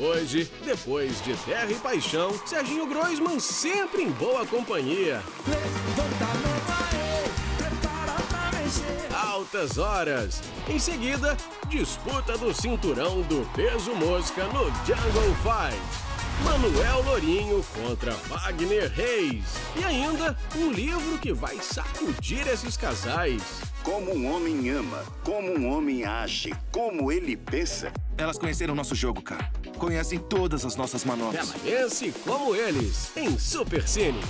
Hoje, depois de Terra e Paixão, Serginho Groisman sempre em boa companhia. Altas horas. Em seguida, disputa do cinturão do peso mosca no Jungle Fight. Manuel Lourinho contra Wagner Reis. E ainda um livro que vai sacudir esses casais. Como um homem ama, como um homem age, como ele pensa. Elas conheceram nosso jogo, cara. Conhecem todas as nossas manobras. Ela como eles, em Super Cine.